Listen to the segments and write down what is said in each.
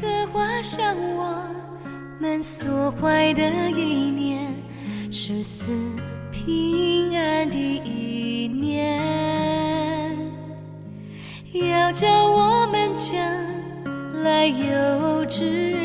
荷花香我们所怀的一念，是赐平安的一念，要叫我们将来有志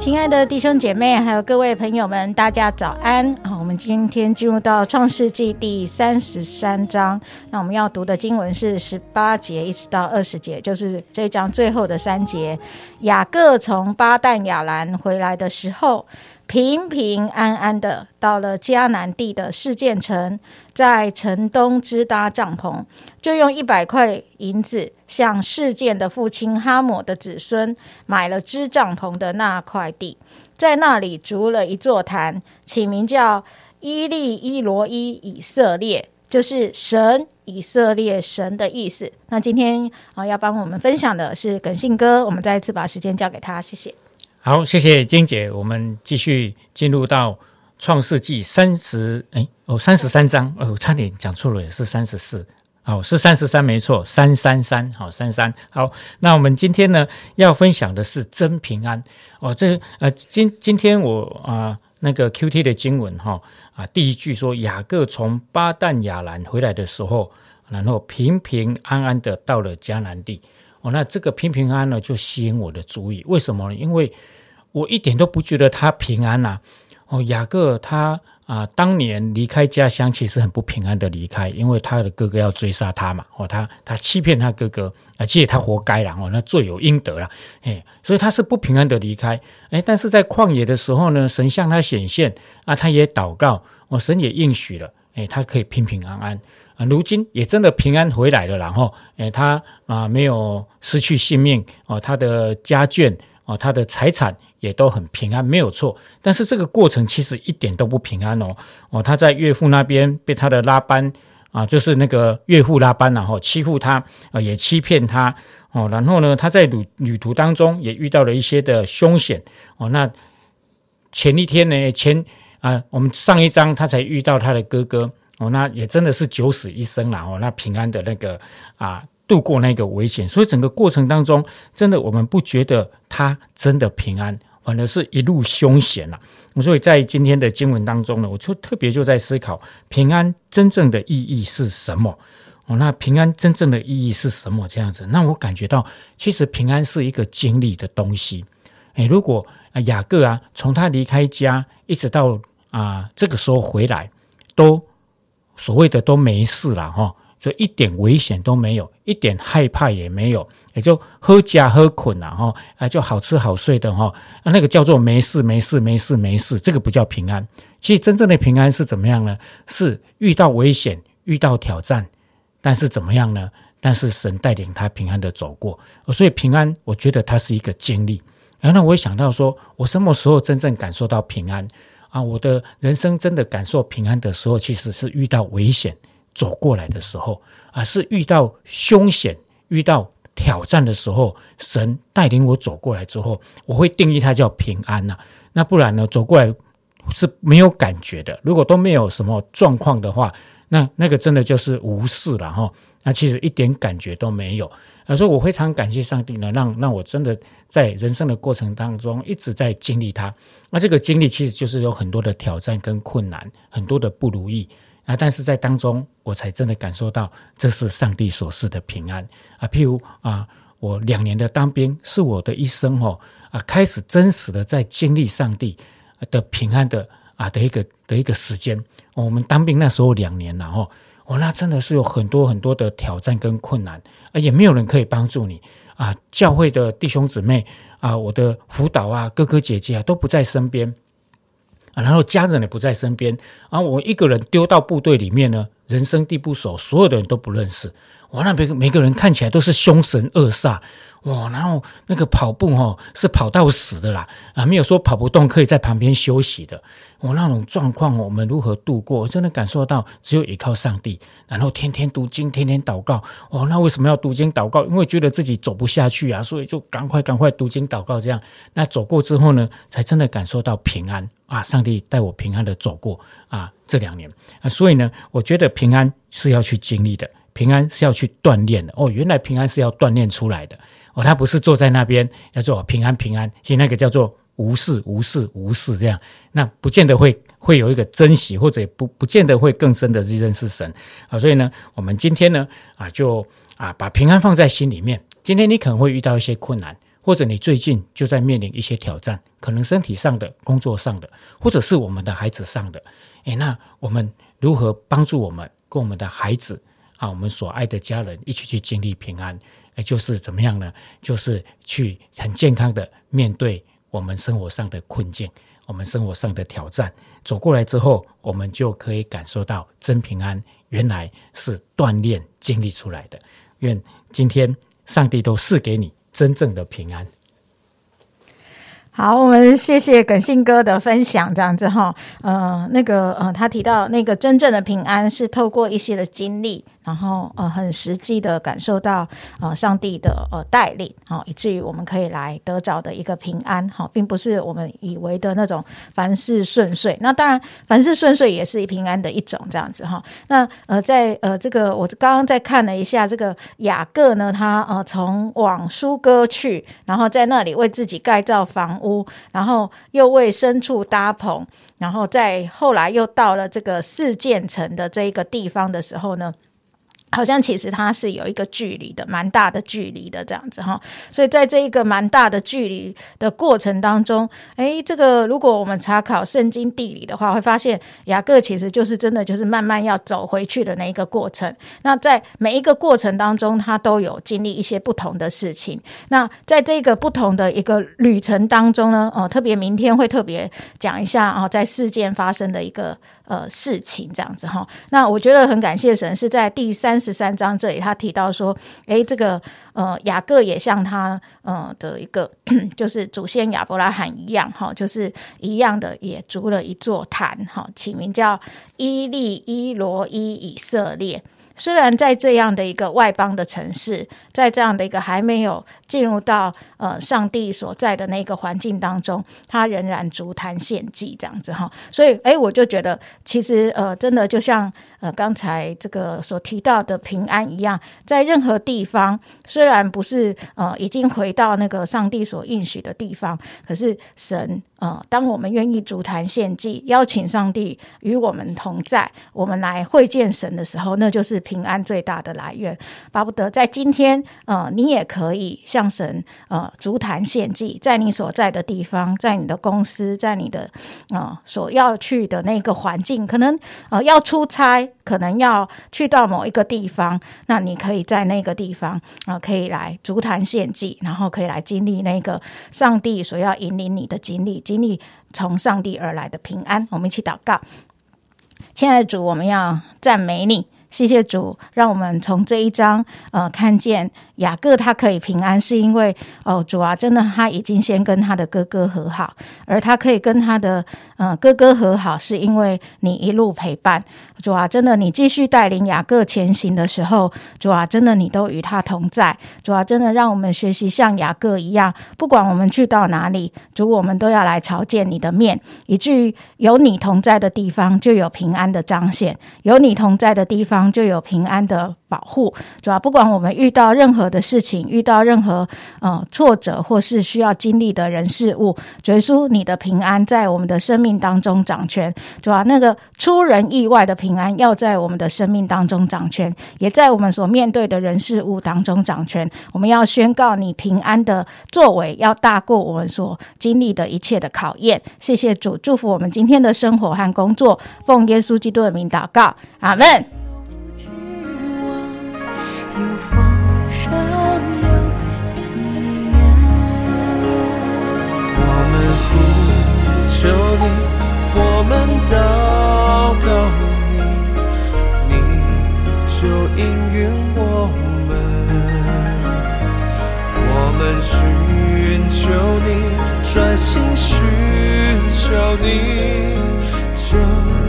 亲爱的弟兄姐妹，还有各位朋友们，大家早安！们今天进入到创世纪第三十三章，那我们要读的经文是十八节一直到二十节，就是这一章最后的三节。雅各从巴旦亚兰回来的时候。平平安安的到了迦南地的事件城，在城东支搭帐篷，就用一百块银子向事件的父亲哈姆的子孙买了支帐篷的那块地，在那里筑了一座坛，起名叫伊利伊罗伊以色列，就是神以色列神的意思。那今天啊，要帮我们分享的是耿信哥，我们再一次把时间交给他，谢谢。好，谢谢金姐。我们继续进入到创世纪三十，哎，哦，三十三章，哦，差点讲错了，也是三十四，哦，是三十三，没错，三三三，好，三三。好，那我们今天呢要分享的是真平安。哦，这呃，今今天我啊那个 Q T 的经文哈啊，第一句说雅各从巴旦亚兰回来的时候，然后平平安安的到了迦南地。哦，那这个平平安呢，就吸引我的注意。为什么呢？因为我一点都不觉得他平安呐。哦，雅各他啊，当年离开家乡，其实很不平安的离开，因为他的哥哥要追杀他嘛。哦，他他欺骗他哥哥，而且他活该了。哦，那罪有应得了。哎，所以他是不平安的离开。哎，但是在旷野的时候呢，神向他显现啊，他也祷告，哦，神也应许了。哎，他可以平平安安。啊如今也真的平安回来了，然后，哎，他啊没有失去性命哦，他的家眷哦，他的财产也都很平安，没有错。但是这个过程其实一点都不平安哦，哦，他在岳父那边被他的拉班啊，就是那个岳父拉班然后欺负他啊，也欺骗他哦，然后呢，他在旅旅途当中也遇到了一些的凶险哦。那前一天呢，前啊，我们上一章他才遇到他的哥哥。哦，那也真的是九死一生了哦，那平安的那个啊，度过那个危险，所以整个过程当中，真的我们不觉得他真的平安，反而是一路凶险了。所以在今天的经文当中呢，我就特别就在思考平安真正的意义是什么？哦，那平安真正的意义是什么？这样子，那我感觉到其实平安是一个经历的东西。诶，如果雅各啊，从他离开家一直到啊这个时候回来，都所谓的都没事了哈，所以一点危险都没有，一点害怕也没有，也就喝家喝困了哈，啊就好吃好睡的哈，那个叫做没事没事没事没事，这个不叫平安。其实真正的平安是怎么样呢？是遇到危险、遇到挑战，但是怎么样呢？但是神带领他平安的走过，所以平安，我觉得它是一个经历。然后我也想到说，我什么时候真正感受到平安？啊，我的人生真的感受平安的时候，其实是遇到危险走过来的时候，啊，是遇到凶险、遇到挑战的时候，神带领我走过来之后，我会定义它叫平安呐。那不然呢，走过来是没有感觉的。如果都没有什么状况的话，那那个真的就是无视了哈。那其实一点感觉都没有。所以我非常感谢上帝呢，让让我真的在人生的过程当中一直在经历它。那这个经历其实就是有很多的挑战跟困难，很多的不如意啊。但是在当中，我才真的感受到这是上帝所示的平安啊。譬如啊，我两年的当兵是我的一生哦啊，开始真实的在经历上帝的平安的啊的一个的一个时间。我们当兵那时候两年了哦。哦，那真的是有很多很多的挑战跟困难，啊，也没有人可以帮助你啊。教会的弟兄姊妹啊，我的辅导啊，哥哥姐姐啊，都不在身边啊，然后家人也不在身边啊。我一个人丢到部队里面呢，人生地不熟，所有的人都不认识。哇，那边每个人看起来都是凶神恶煞。哇，然后那个跑步哦，是跑到死的啦，啊，没有说跑不动可以在旁边休息的。我那种状况，我们如何度过？真的感受到只有依靠上帝，然后天天读经，天天祷告。哦，那为什么要读经祷告？因为觉得自己走不下去啊，所以就赶快赶快读经祷告。这样，那走过之后呢，才真的感受到平安啊！上帝带我平安的走过啊，这两年啊，所以呢，我觉得平安是要去经历的，平安是要去锻炼的。哦，原来平安是要锻炼出来的。哦，他不是坐在那边要做平安平安，其实那个叫做无事无事无事这样，那不见得会会有一个珍惜，或者不不见得会更深的去认识神啊。所以呢，我们今天呢啊，就啊把平安放在心里面。今天你可能会遇到一些困难，或者你最近就在面临一些挑战，可能身体上的、工作上的，或者是我们的孩子上的。诶，那我们如何帮助我们跟我们的孩子啊，我们所爱的家人一起去经历平安？就是怎么样呢？就是去很健康的面对我们生活上的困境，我们生活上的挑战。走过来之后，我们就可以感受到真平安，原来是锻炼经历出来的。愿今天上帝都赐给你真正的平安。好，我们谢谢耿信哥的分享，这样子哈，呃，那个呃，他提到那个真正的平安是透过一些的经历。然后呃，很实际的感受到呃上帝的呃带领，好，以至于我们可以来得着的一个平安，好，并不是我们以为的那种凡事顺遂。那当然，凡事顺遂也是平安的一种，这样子哈。那呃，在呃这个我刚刚在看了一下这个雅各呢，他呃从往苏哥去，然后在那里为自己盖造房屋，然后又为牲畜搭棚，然后在后来又到了这个四建城的这一个地方的时候呢。好像其实它是有一个距离的，蛮大的距离的这样子哈，所以在这一个蛮大的距离的过程当中，诶，这个如果我们查考圣经地理的话，会发现雅各其实就是真的就是慢慢要走回去的那一个过程。那在每一个过程当中，他都有经历一些不同的事情。那在这个不同的一个旅程当中呢，哦，特别明天会特别讲一下啊，在事件发生的一个。呃，事情这样子哈，那我觉得很感谢神，是在第三十三章这里，他提到说，诶，这个呃雅各也像他呃的一个，就是祖先亚伯拉罕一样哈，就是一样的也筑了一座坛哈，起名叫伊利伊罗伊以色列。虽然在这样的一个外邦的城市，在这样的一个还没有进入到呃上帝所在的那个环境当中，他仍然足坛献祭这样子哈，所以哎，我就觉得其实呃，真的就像。呃，刚才这个所提到的平安一样，在任何地方，虽然不是呃已经回到那个上帝所应许的地方，可是神呃，当我们愿意足坛献祭，邀请上帝与我们同在，我们来会见神的时候，那就是平安最大的来源。巴不得在今天，呃，你也可以向神呃足坛献祭，在你所在的地方，在你的公司，在你的呃所要去的那个环境，可能呃要出差。可能要去到某一个地方，那你可以在那个地方啊，可以来足坛献祭，然后可以来经历那个上帝所要引领你的经历，经历从上帝而来的平安。我们一起祷告，亲爱的主，我们要赞美你，谢谢主，让我们从这一章呃看见。雅各他可以平安，是因为哦主啊，真的他已经先跟他的哥哥和好，而他可以跟他的呃哥哥和好，是因为你一路陪伴。主啊，真的你继续带领雅各前行的时候，主啊，真的你都与他同在。主啊，真的让我们学习像雅各一样，不管我们去到哪里，主我们都要来朝见你的面，以至于有你同在的地方就有平安的彰显，有你同在的地方就有平安的保护。主啊，不管我们遇到任何的事情，遇到任何呃挫折或是需要经历的人事物，主耶稣，你的平安在我们的生命当中掌权，主啊，那个出人意外的平安要在我们的生命当中掌权，也在我们所面对的人事物当中掌权。我们要宣告你平安的作为，要大过我们所经历的一切的考验。谢谢主，祝福我们今天的生活和工作，奉耶稣基督的名祷告，阿门。们祷告你你就应允我们。我们寻求你专心寻求你就